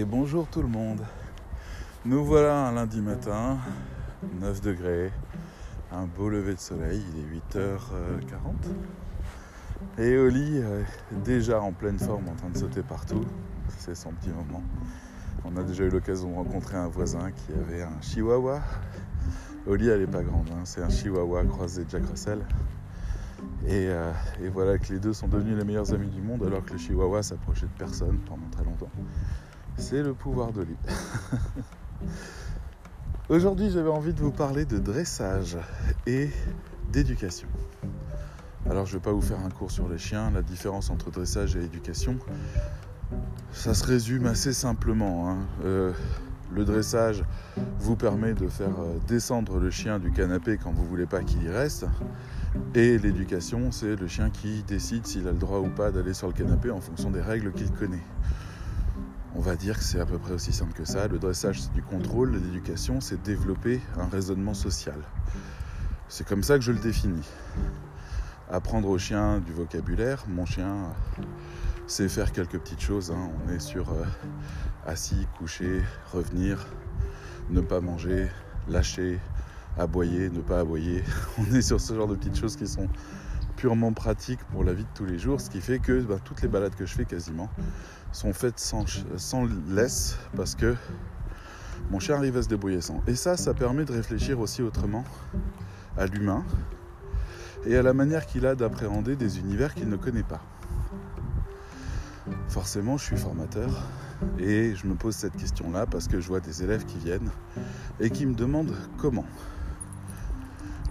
Et bonjour tout le monde. Nous voilà un lundi matin, 9 degrés, un beau lever de soleil, il est 8h40. Et Oli déjà en pleine forme en train de sauter partout. C'est son petit moment. On a déjà eu l'occasion de rencontrer un voisin qui avait un chihuahua. Oli, elle n'est pas grande, hein. c'est un chihuahua croisé Jack Russell. Euh, et, voilà que les deux sont devenus les meilleurs amis du monde alors que le chihuahua s'approchait de personne pendant très longtemps. C'est le pouvoir de lui. Aujourd'hui, j'avais envie de vous parler de dressage et d'éducation. Alors, je ne vais pas vous faire un cours sur les chiens. La différence entre dressage et éducation, ça se résume assez simplement. Hein. Euh, le dressage vous permet de faire euh, descendre le chien du canapé quand vous ne voulez pas qu'il y reste. Et l'éducation, c'est le chien qui décide s'il a le droit ou pas d'aller sur le canapé en fonction des règles qu'il connaît. On va dire que c'est à peu près aussi simple que ça. Le dressage, c'est du contrôle. L'éducation, c'est développer un raisonnement social. C'est comme ça que je le définis. Apprendre au chien du vocabulaire. Mon chien sait faire quelques petites choses. Hein. On est sur euh, assis, couché, revenir, ne pas manger, lâcher, aboyer, ne pas aboyer. On est sur ce genre de petites choses qui sont purement pratiques pour la vie de tous les jours, ce qui fait que bah, toutes les balades que je fais quasiment sont faites sans, sans laisse parce que mon chien arrive à se débrouiller sans. Et ça, ça permet de réfléchir aussi autrement à l'humain et à la manière qu'il a d'appréhender des univers qu'il ne connaît pas. Forcément, je suis formateur et je me pose cette question-là parce que je vois des élèves qui viennent et qui me demandent comment.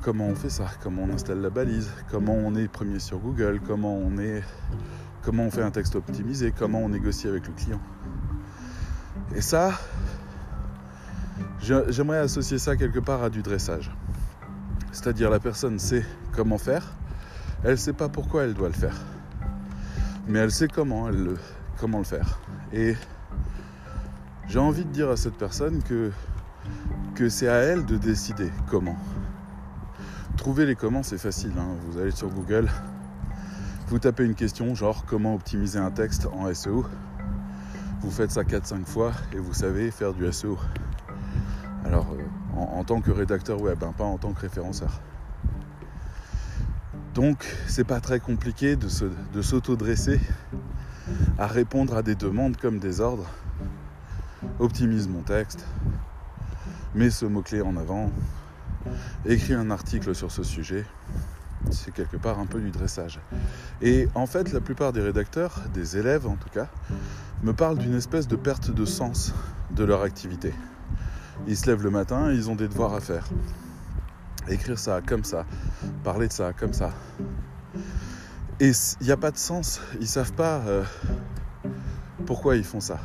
Comment on fait ça? Comment on installe la balise? Comment on est premier sur Google? Comment on est comment on fait un texte optimisé? Comment on négocie avec le client? Et ça, j'aimerais associer ça quelque part à du dressage. C'est-à-dire la personne sait comment faire, elle ne sait pas pourquoi elle doit le faire. Mais elle sait comment, le faire. Et j'ai envie de dire à cette personne que c'est à elle de décider comment. Trouver les comment, c'est facile. Hein. Vous allez sur Google, vous tapez une question genre comment optimiser un texte en SEO. Vous faites ça 4-5 fois et vous savez faire du SEO. Alors, euh, en, tant que rédacteur web, hein, pas en tant que référenceur. Donc, c'est pas très compliqué de s'auto-dresser à répondre à des demandes comme des ordres optimise mon texte, mets ce mot-clé en avant, écris un article sur ce sujet. C'est quelque part un peu du dressage. Et en fait, la plupart des rédacteurs, des élèves en tout cas, me parlent d'une espèce de perte de sens de leur activité. Ils se lèvent le matin ils ont des devoirs à faire. Écrire ça comme ça, parler de ça comme ça. Et il n'y a pas de sens. Ils ne savent pas euh, pourquoi ils font ça.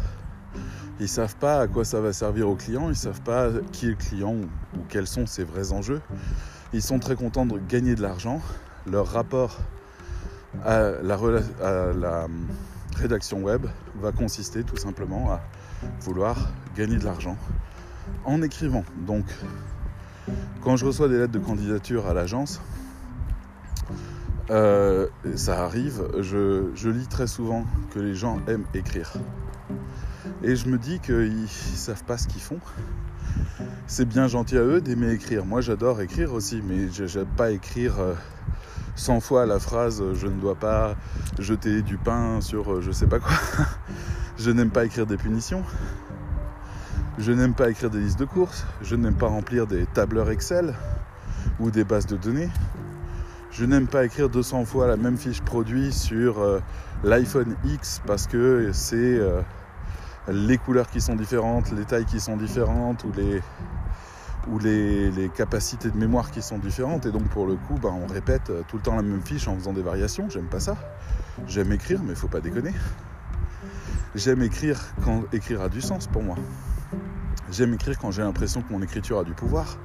Ils savent pas à quoi ça va servir aux clients, ils savent pas qui est le client ou, quels sont ses vrais enjeux. Ils sont très contents de gagner de l'argent. Leur rapport à la, rédaction web va consister tout simplement à vouloir gagner de l'argent en écrivant. Donc, quand je reçois des lettres de candidature à l'agence, euh, ça arrive, je, lis très souvent que les gens aiment écrire. Et je me dis qu'ils ne savent pas ce qu'ils font. C'est bien gentil à eux d'aimer écrire. Moi j'adore écrire aussi, mais je n'aime pas écrire 100 euh, fois la phrase euh, je ne dois pas jeter du pain sur euh, je sais pas quoi. je n'aime pas écrire des punitions. Je n'aime pas écrire des listes de courses. Je n'aime pas remplir des tableurs Excel ou des bases de données. Je n'aime pas écrire 200 fois la même fiche produit sur l'iPhone X parce que c'est les couleurs qui sont différentes, les tailles qui sont différentes ou les, capacités de mémoire qui sont différentes. Et donc pour le coup, ben, on répète tout le temps la même fiche en faisant des variations. J'aime pas ça. J'aime écrire, mais faut pas déconner. J'aime écrire quand écrire a du sens pour moi. J'aime écrire quand j'ai l'impression que mon écriture a du pouvoir.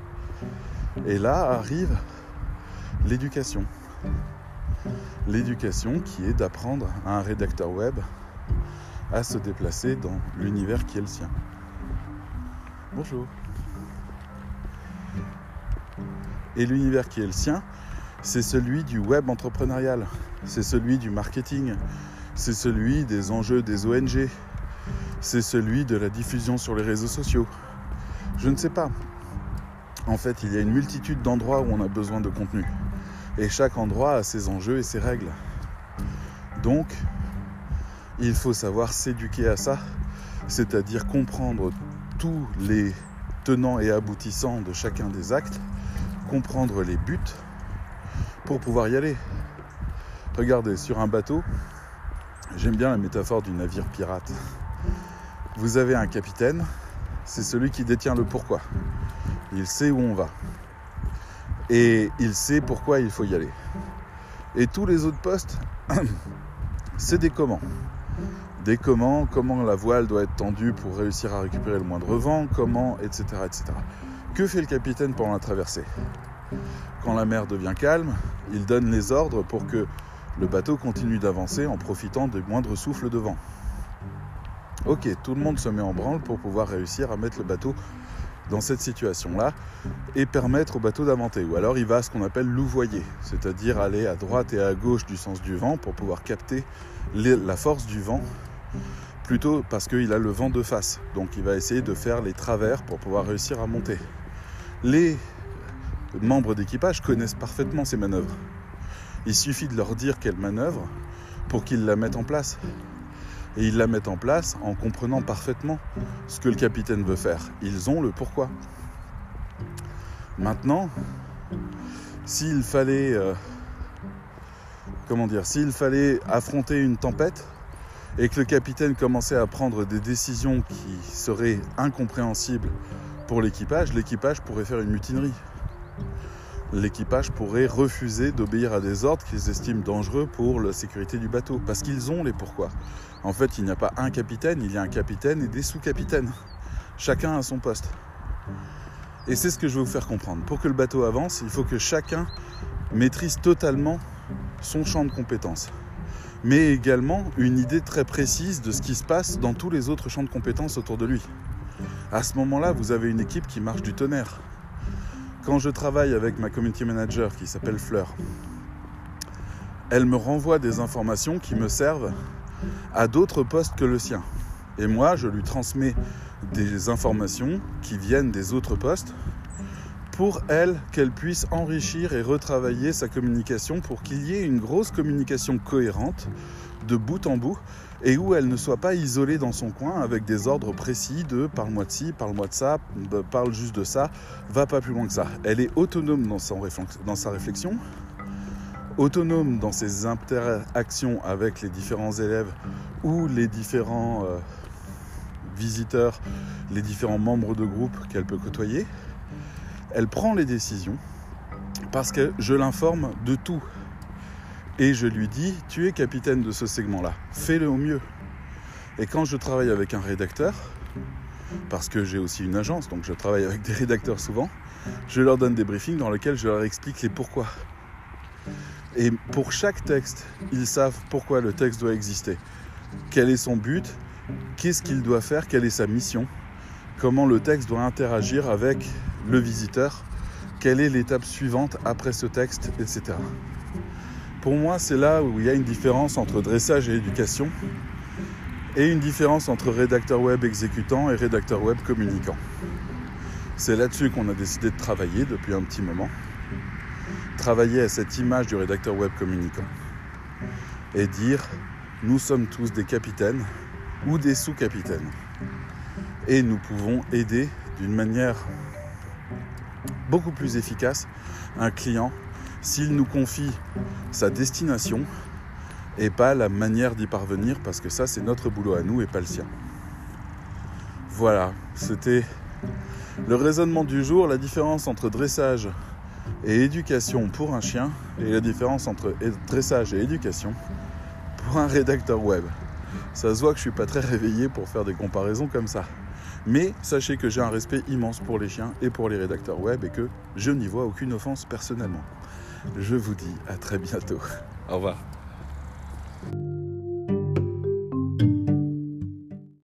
Et là arrive l'éducation. L'éducation qui est d'apprendre à un rédacteur web à se déplacer dans l'univers qui est le sien. Bonjour. Et l'univers qui est le sien, c'est celui du web entrepreneurial, c'est celui du marketing, c'est celui des enjeux des ONG, C'est celui de la diffusion sur les réseaux sociaux. Je ne sais pas. En fait, il y a une multitude d'endroits où on a besoin de contenu. Et chaque endroit a ses enjeux et ses règles. Donc, il faut savoir s'éduquer à ça, c'est-à-dire comprendre tous les tenants et aboutissants de chacun des actes, comprendre les buts pour pouvoir y aller. Regardez, sur un bateau, j'aime bien la métaphore du navire pirate. Vous avez un capitaine, c'est celui qui détient le pourquoi. Il sait où on va. Et il sait pourquoi il faut y aller. Et tous les autres postes, c'est des comment. Comment, comment la voile doit être tendue pour réussir à récupérer le moindre vent, comment, etc. etc. Que fait le capitaine pendant la traversée? Quand la mer devient calme, il donne les ordres pour que le bateau continue d'avancer en profitant des moindres souffles de vent. Ok, tout le monde se met en branle pour pouvoir réussir à mettre le bateau dans cette situation-là et permettre au bateau d'avancer. Ou alors il va à ce qu'on appelle louvoyer, c'est-à-dire aller à droite et à gauche du sens du vent pour pouvoir capter la force du vent, plutôt parce qu'il a le vent de face. Donc il va essayer de faire les travers pour pouvoir réussir à monter. Les membres d'équipage connaissent parfaitement ces manœuvres. Il suffit de leur dire quelle manœuvre pour qu'ils la mettent en place et ils la mettent en place en comprenant parfaitement ce que le capitaine veut faire. Ils ont le pourquoi. Maintenant, s'il fallait, euh, comment dire, s'il fallait affronter une tempête et que le capitaine commençait à prendre des décisions qui seraient incompréhensibles pour l'équipage, l'équipage pourrait faire une mutinerie l'équipage pourrait refuser d'obéir à des ordres qu'ils estiment dangereux pour la sécurité du bateau, parce qu'ils ont les pourquoi. En fait, il n'y a pas un capitaine, il y a un capitaine et des sous-capitaines. Chacun a son poste. Et c'est ce que je veux vous faire comprendre. Pour que le bateau avance, il faut que chacun maîtrise totalement son champ de compétences, mais également une idée très précise de ce qui se passe dans tous les autres champs de compétences autour de lui. À ce moment-là, vous avez une équipe qui marche du tonnerre quand je travaille avec ma community manager qui s'appelle Fleur, elle me renvoie des informations qui me servent à d'autres postes que le sien. Et moi, je lui transmets des informations qui viennent des autres postes pour elle qu'elle puisse enrichir et retravailler sa communication pour qu'il y ait une grosse communication cohérente de bout en bout et où elle ne soit pas isolée dans son coin avec des ordres précis de parle-moi de ci, parle-moi de ça, parle juste de ça, va pas plus loin que ça. Elle est autonome dans, dans sa réflexion, autonome dans ses interactions avec les différents élèves ou les différents euh, visiteurs, les différents membres de groupe qu'elle peut côtoyer. Elle prend les décisions parce que je l'informe de tout. Et je lui dis, tu es capitaine de ce segment-là, fais-le au mieux. Et quand je travaille avec un rédacteur, parce que j'ai aussi une agence, donc je travaille avec des rédacteurs souvent, je leur donne des briefings dans lesquels je leur explique les pourquoi. Et pour chaque texte, ils savent pourquoi le texte doit exister, quel est son but, qu'est-ce qu'il doit faire, quelle est sa mission, comment le texte doit interagir avec le visiteur, quelle est l'étape suivante après ce texte, etc. Pour moi, c'est là où il y a une différence entre dressage et éducation et une différence entre rédacteur web exécutant et rédacteur web communicant. C'est là-dessus qu'on a décidé de travailler depuis un petit moment. Travailler à cette image du rédacteur web communicant et dire nous sommes tous des capitaines ou des sous-capitaines. Et nous pouvons aider d'une manière beaucoup plus efficace un client s'il nous confie sa destination et pas la manière d'y parvenir, parce que ça c'est notre boulot à nous et pas le sien. Voilà, c'était le raisonnement du jour, la différence entre dressage et éducation pour un chien et la différence entre dressage et éducation pour un rédacteur web. Ça se voit que je suis pas très réveillé pour faire des comparaisons comme ça. Mais sachez que j'ai un respect immense pour les chiens et pour les rédacteurs web et que je n'y vois aucune offense personnellement. Je vous dis à très bientôt. Au revoir.